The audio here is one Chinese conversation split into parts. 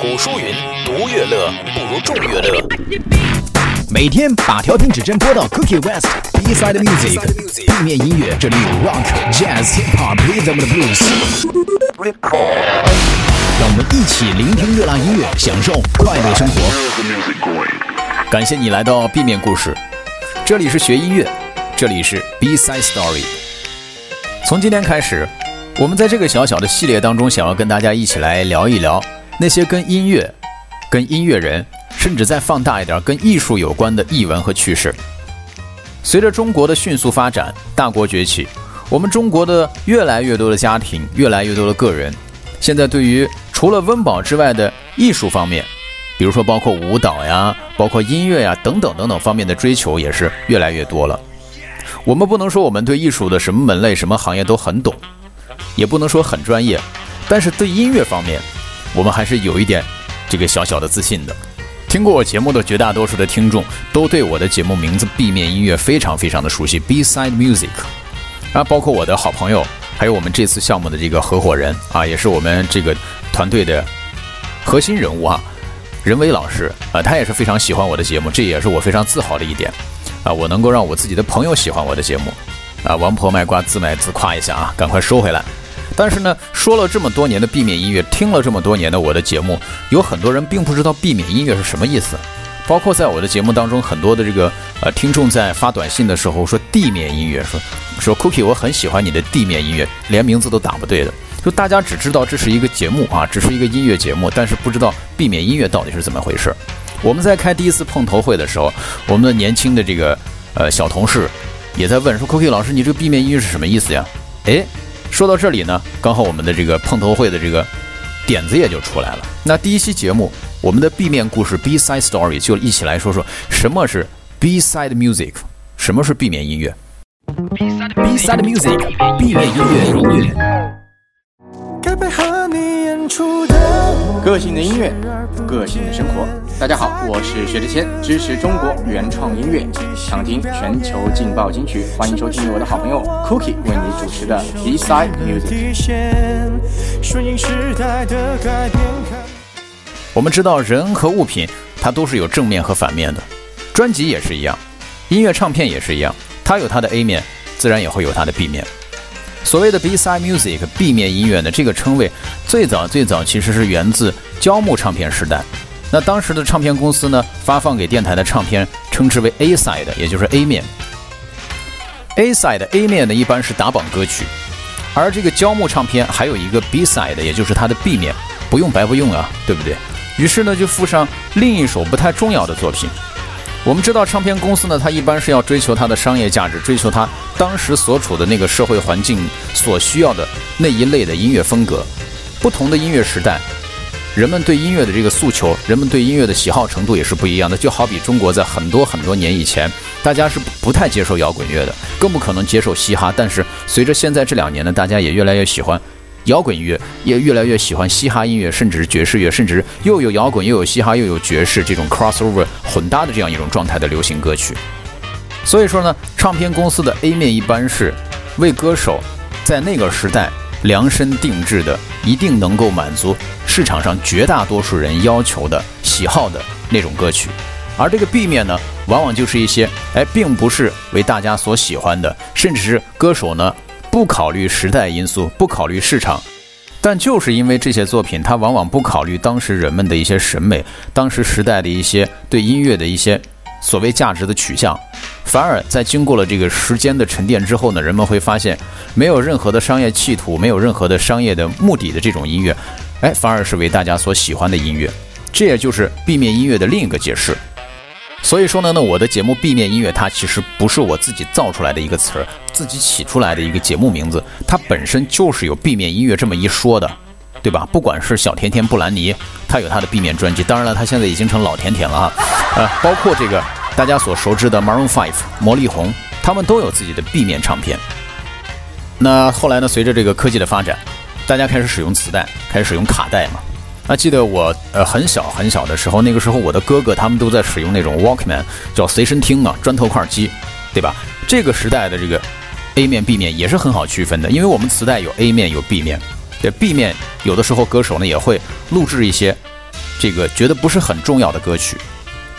古书云：“独乐乐不如众乐乐。”每天把调频指针拨到 Cookie West B Side Music，地面音乐，这里有 Rock、Jazz、Hip Hop、Rhythm 的 Blues。让我们一起聆听热浪音乐，享受快乐生活。感谢你来到 B 面故事，这里是学音乐，这里是 B Side Story。从今天开始，我们在这个小小的系列当中，想要跟大家一起来聊一聊那些跟音乐、跟音乐人。甚至再放大一点，跟艺术有关的译文和趣事。随着中国的迅速发展，大国崛起，我们中国的越来越多的家庭，越来越多的个人，现在对于除了温饱之外的艺术方面，比如说包括舞蹈呀，包括音乐呀等等等等方面的追求也是越来越多了。我们不能说我们对艺术的什么门类、什么行业都很懂，也不能说很专业，但是对音乐方面，我们还是有一点这个小小的自信的。听过我节目的绝大多数的听众都对我的节目名字《B 面音乐》非常非常的熟悉 Beside Music，啊，包括我的好朋友，还有我们这次项目的这个合伙人啊，也是我们这个团队的核心人物啊，任伟老师啊，他也是非常喜欢我的节目，这也是我非常自豪的一点啊，我能够让我自己的朋友喜欢我的节目啊，王婆卖瓜自卖自夸一下啊，赶快收回来。但是呢，说了这么多年的避免音乐，听了这么多年的我的节目，有很多人并不知道避免音乐是什么意思。包括在我的节目当中，很多的这个呃听众在发短信的时候说地面音乐，说说 Cookie，我很喜欢你的地面音乐，连名字都打不对的。就大家只知道这是一个节目啊，只是一个音乐节目，但是不知道避免音乐到底是怎么回事。我们在开第一次碰头会的时候，我们的年轻的这个呃小同事也在问说，Cookie 老师，你这个避免音乐是什么意思呀？哎。说到这里呢，刚好我们的这个碰头会的这个点子也就出来了。那第一期节目，我们的 B 面故事 B side story 就一起来说说什么是 B side music，什么是 B 面音乐。B side music，B 面音乐。个性的音乐，个性的生活。大家好，我是薛之谦，支持中国原创音乐，想听全球劲爆金曲，欢迎收听我的好朋友 Cookie 为你主持的 B Side Music。我们知道人和物品它都是有正面和反面的，专辑也是一样，音乐唱片也是一样，它有它的 A 面，自然也会有它的 B 面。所谓的 B-side music（B 面音乐）呢，这个称谓最早最早其实是源自胶木唱片时代。那当时的唱片公司呢，发放给电台的唱片称之为 A-side，也就是 A 面。A-side A 面呢，一般是打榜歌曲，而这个胶木唱片还有一个 B-side，也就是它的 B 面，不用白不用啊，对不对？于是呢，就附上另一首不太重要的作品。我们知道，唱片公司呢，它一般是要追求它的商业价值，追求它当时所处的那个社会环境所需要的那一类的音乐风格。不同的音乐时代，人们对音乐的这个诉求，人们对音乐的喜好程度也是不一样的。就好比中国在很多很多年以前，大家是不太接受摇滚乐的，更不可能接受嘻哈。但是随着现在这两年呢，大家也越来越喜欢。摇滚乐也越来越喜欢嘻哈音乐，甚至是爵士乐，甚至又有摇滚又有嘻哈又有爵士这种 crossover 混搭的这样一种状态的流行歌曲。所以说呢，唱片公司的 A 面一般是为歌手在那个时代量身定制的，一定能够满足市场上绝大多数人要求的喜好的那种歌曲。而这个 B 面呢，往往就是一些哎，并不是为大家所喜欢的，甚至是歌手呢。不考虑时代因素，不考虑市场，但就是因为这些作品，它往往不考虑当时人们的一些审美，当时时代的一些对音乐的一些所谓价值的取向，反而在经过了这个时间的沉淀之后呢，人们会发现，没有任何的商业企图，没有任何的商业的目的的这种音乐，哎，反而是为大家所喜欢的音乐，这也就是避免音乐的另一个解释。所以说呢，那我的节目 B 面音乐，它其实不是我自己造出来的一个词儿，自己起出来的一个节目名字，它本身就是有 B 面音乐这么一说的，对吧？不管是小甜甜布兰妮，她有她的 B 面专辑，当然了，她现在已经成老甜甜了啊，呃，包括这个大家所熟知的 Maroon Five 魔力红，他们都有自己的 B 面唱片。那后来呢，随着这个科技的发展，大家开始使用磁带，开始使用卡带嘛。那记得我呃很小很小的时候，那个时候我的哥哥他们都在使用那种 Walkman，叫随身听啊，砖头块机，对吧？这个时代的这个 A 面 B 面也是很好区分的，因为我们磁带有 A 面有 B 面，对 B 面有的时候歌手呢也会录制一些这个觉得不是很重要的歌曲。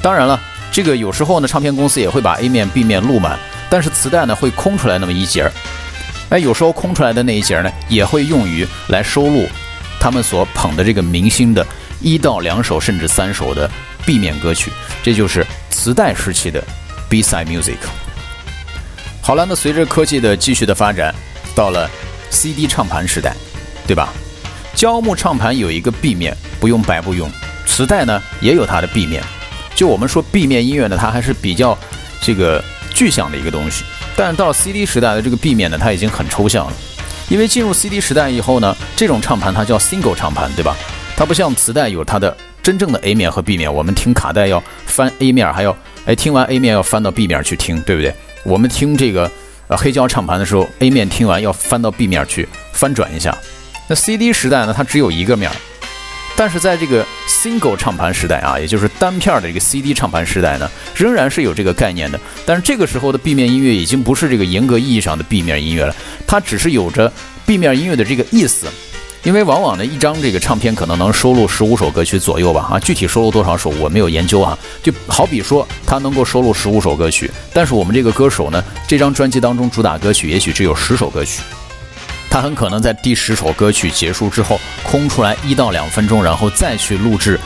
当然了，这个有时候呢，唱片公司也会把 A 面、B 面录满，但是磁带呢会空出来那么一节儿。哎，有时候空出来的那一节呢，也会用于来收录他们所捧的这个明星的一到两首甚至三首的 B 面歌曲。这就是磁带时期的 B-side music。好了，那随着科技的继续的发展，到了 CD 唱盘时代，对吧？胶木唱盘有一个 B 面，不用白不用。磁带呢也有它的 B 面。就我们说 B 面音乐呢，它还是比较这个具象的一个东西。但到 CD 时代的这个 B 面呢，它已经很抽象了。因为进入 CD 时代以后呢，这种唱盘它叫 single 唱盘，对吧？它不像磁带有它的真正的 A 面和 B 面。我们听卡带要翻 A 面，还要哎听完 A 面要翻到 B 面去听，对不对？我们听这个呃黑胶唱盘的时候，A 面听完要翻到 B 面去翻转一下。那 CD 时代呢，它只有一个面儿，但是在这个 single 唱盘时代啊，也就是单片的这个 CD 唱盘时代呢，仍然是有这个概念的。但是这个时候的 B 面音乐已经不是这个严格意义上的 B 面音乐了，它只是有着 B 面音乐的这个意思。因为往往呢，一张这个唱片可能能收录十五首歌曲左右吧，啊，具体收录多少首我没有研究啊。就好比说，它能够收录十五首歌曲，但是我们这个歌手呢，这张专辑当中主打歌曲也许只有十首歌曲，他很可能在第十首歌曲结束之后空出来一到两分钟，然后再去录制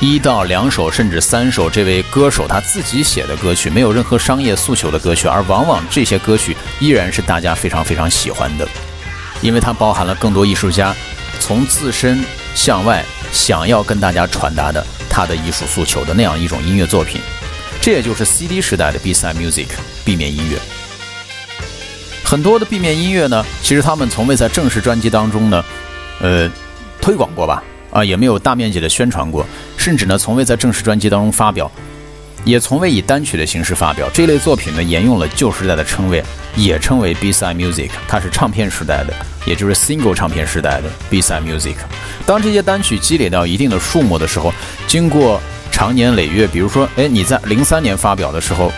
一到两首甚至三首这位歌手他自己写的歌曲，没有任何商业诉求的歌曲，而往往这些歌曲依然是大家非常非常喜欢的，因为它包含了更多艺术家。从自身向外想要跟大家传达的他的艺术诉求的那样一种音乐作品，这也就是 CD 时代的 B-side music 避免音乐。很多的壁面音乐呢，其实他们从未在正式专辑当中呢，呃，推广过吧，啊，也没有大面积的宣传过，甚至呢，从未在正式专辑当中发表。也从未以单曲的形式发表这类作品呢，沿用了旧时代的称谓，也称为 B-side music。它是唱片时代的，也就是 single 唱片时代的 B-side music。当这些单曲积累到一定的数目的时候，经过长年累月，比如说，哎，你在零三年发表的时候。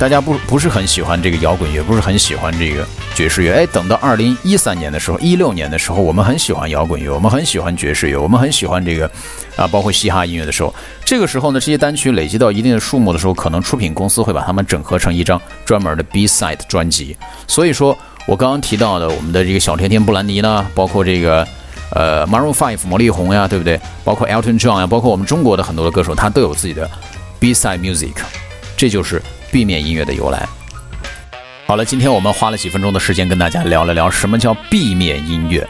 大家不不是很喜欢这个摇滚乐，不是很喜欢这个爵士乐。哎，等到二零一三年的时候，一六年的时候，我们很喜欢摇滚乐，我们很喜欢爵士乐，我们很喜欢这个啊，包括嘻哈音乐的时候，这个时候呢，这些单曲累积到一定的数目的时候，可能出品公司会把它们整合成一张专门的 B side 专辑。所以说我刚刚提到的我们的这个小甜甜布兰妮呢，包括这个呃 Maroon Five 魔力红呀，对不对？包括 Elton John 呀，包括我们中国的很多的歌手，他都有自己的 B side music，这就是。B 面音乐的由来。好了，今天我们花了几分钟的时间跟大家聊了聊什么叫 B 面音乐，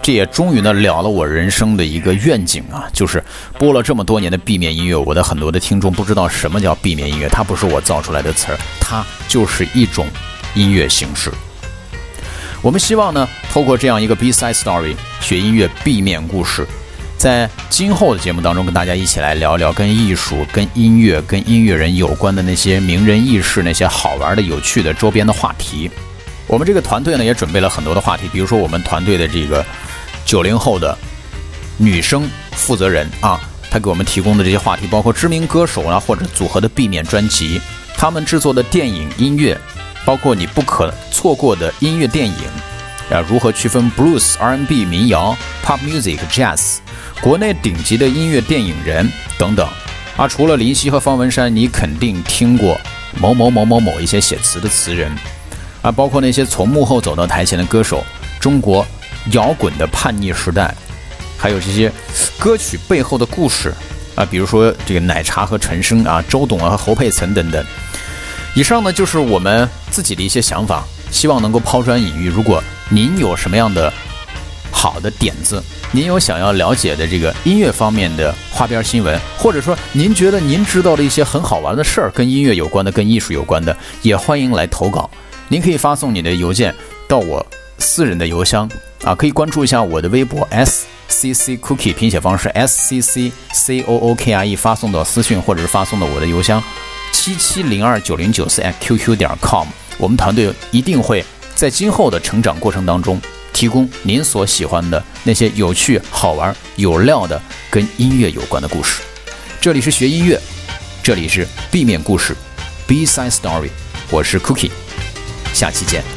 这也终于呢了了我人生的一个愿景啊，就是播了这么多年的 B 面音乐，我的很多的听众不知道什么叫 B 面音乐，它不是我造出来的词儿，它就是一种音乐形式。我们希望呢，透过这样一个 B side story 学音乐 B 面故事。在今后的节目当中，跟大家一起来聊聊跟艺术、跟音乐、跟音乐人有关的那些名人轶事、那些好玩的、有趣的周边的话题。我们这个团队呢，也准备了很多的话题，比如说我们团队的这个九零后的女生负责人啊，她给我们提供的这些话题，包括知名歌手啊或者组合的避免专辑，他们制作的电影音乐，包括你不可错过的音乐电影啊，如何区分 Blues、R&B、民谣、Pop Music、Jazz。国内顶级的音乐电影人等等，啊，除了林夕和方文山，你肯定听过某某某某某一些写词的词人，啊，包括那些从幕后走到台前的歌手，中国摇滚的叛逆时代，还有这些歌曲背后的故事，啊，比如说这个奶茶和陈升啊，周董啊和侯佩岑等等。以上呢就是我们自己的一些想法，希望能够抛砖引玉。如果您有什么样的好的点子，您有想要了解的这个音乐方面的花边新闻，或者说您觉得您知道的一些很好玩的事儿，跟音乐有关的、跟艺术有关的，也欢迎来投稿。您可以发送你的邮件到我私人的邮箱啊，可以关注一下我的微博 S C C Cookie 拼写方式 S C C C O O K I E，发送到私信或者是发送到我的邮箱七七零二九零九四 Q Q 点 com。我们团队一定会在今后的成长过程当中。提供您所喜欢的那些有趣、好玩、有料的跟音乐有关的故事。这里是学音乐，这里是 B 面故事，B side story。我是 Cookie，下期见。